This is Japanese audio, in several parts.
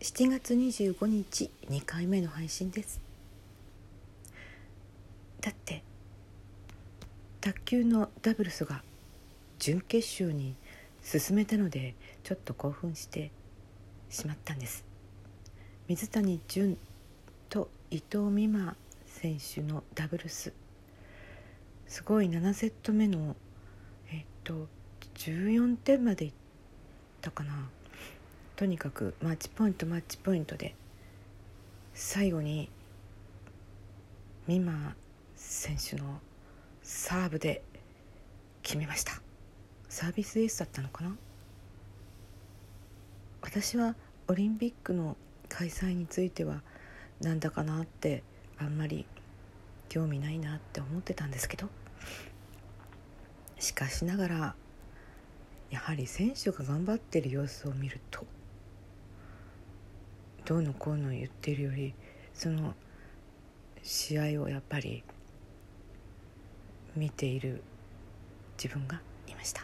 7月25日2回目の配信です。だって卓球のダブルスが準決勝に進めたのでちょっと興奮してしまったんです。水谷隼と伊藤美誠選手のダブルス。すごい7セット目のえっと14点までいったかな。とにかくマッチポイントマッチポイントで最後に美誠選手のサーブで決めました。サービスエースだったのかな？私はオリンピックの開催についてはなんだかなってあんまり興味ないなって思ってたんですけどしかしながらやはり選手が頑張ってる様子を見るとどうのこうの言ってるよりその試合をやっぱり見ている自分がいました。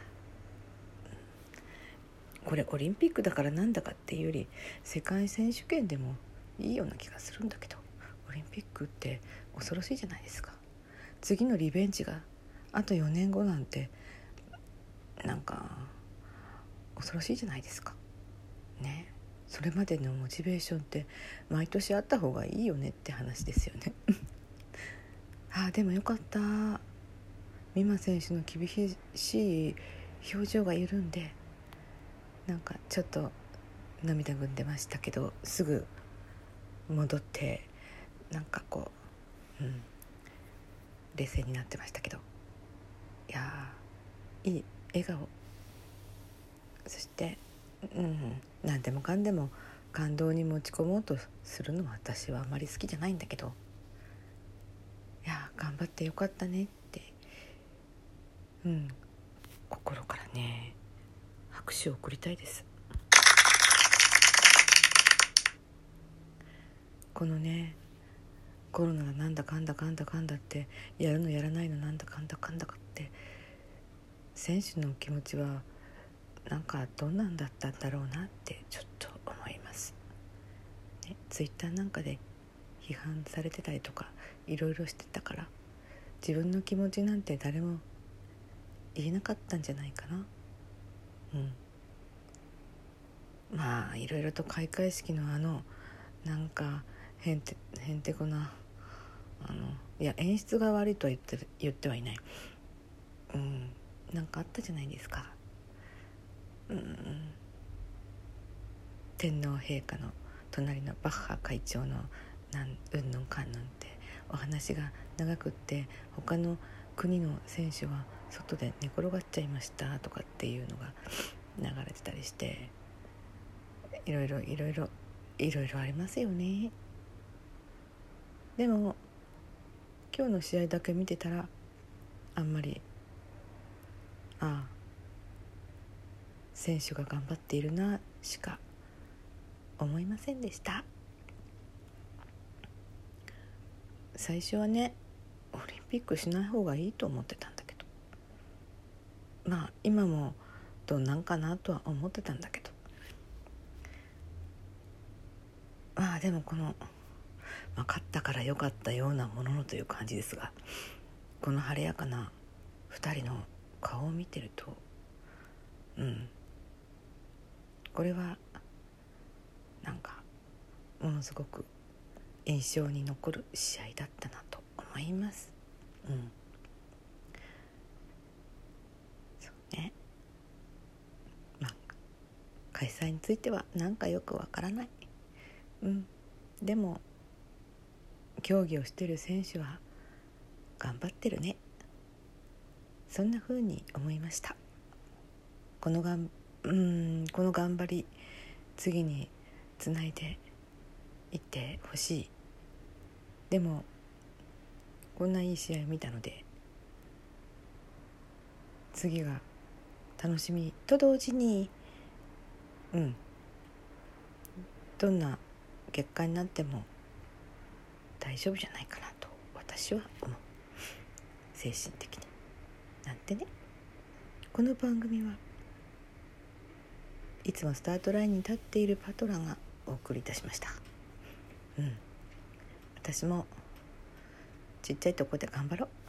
これオリンピックだからなんだかっていうより世界選手権でもいいような気がするんだけどオリンピックって恐ろしいじゃないですか。次のリベンジがあと4年後なんてなんか恐ろしいじゃないですか。ね。それまでのモチベーションって毎年あった方がいいよねって話ですよね。ああでもよかった。美誠選手の厳しい表情が緩んでなんかちょっと涙ぐんでましたけどすぐ戻ってなんかこう、うん、冷静になってましたけど。いやいい笑顔。そしてうん。何でもかんでも感動に持ち込もうとするのは私はあまり好きじゃないんだけど。いや頑張ってよかったねって。うん。心からね拍手を送りたいです。このねコロナがなんだかんだかんだかんだってやるのやらないのなんだかんだかんだかって選手の気持ちはなんかどんなんだったんだろうなってちょっと思います。ね、ツイッターなんかで批判されてたりとかいろいろしてたから自分の気持ちなんて誰も言えなかったんじゃないかな。うん、まあいろいろと開会式のあのなんかへんてへんてこなあのいや演出が悪いとは言って言ってはいない。うん、なんかあったじゃないですか。うん天皇陛下の隣のバッハ会長のなんうんぬんかんぬんってお話が長くって他の国の選手は外で寝転がっちゃいましたとかっていうのが流れてたりしていろいろいろいろいろいろありますよね。でも今日の試合だけ見てたらあんまりああ選手が頑張っているなしか思いませんでした。最初はねオリンピックしない方がいいと思ってたんだけど。まあ今もどうなんかなとは思ってたんだけど。まあでもこの、まあ、勝ったから良かったようなもののという感じですがこの晴れやかな2人の顔を見てるとうんこれはなんかものすごく印象に残る試合だったなと思います。うん、そうね。まあ開催についてはなんかよくわからない。うん、でも競技をしてる選手は頑張ってるね。そんな風に思いました。このがんうんこの頑張り次につないでいってほしい。でもこんないい試合を見たので次が楽しみと同時にうんどんな結果になっても大丈夫じゃないかなと私は思う。精神的に。なんてね。この番組はいつもスタートラインに立っているパトラがお送りいたしました。うん。私もちっちゃいとこで頑張ろう。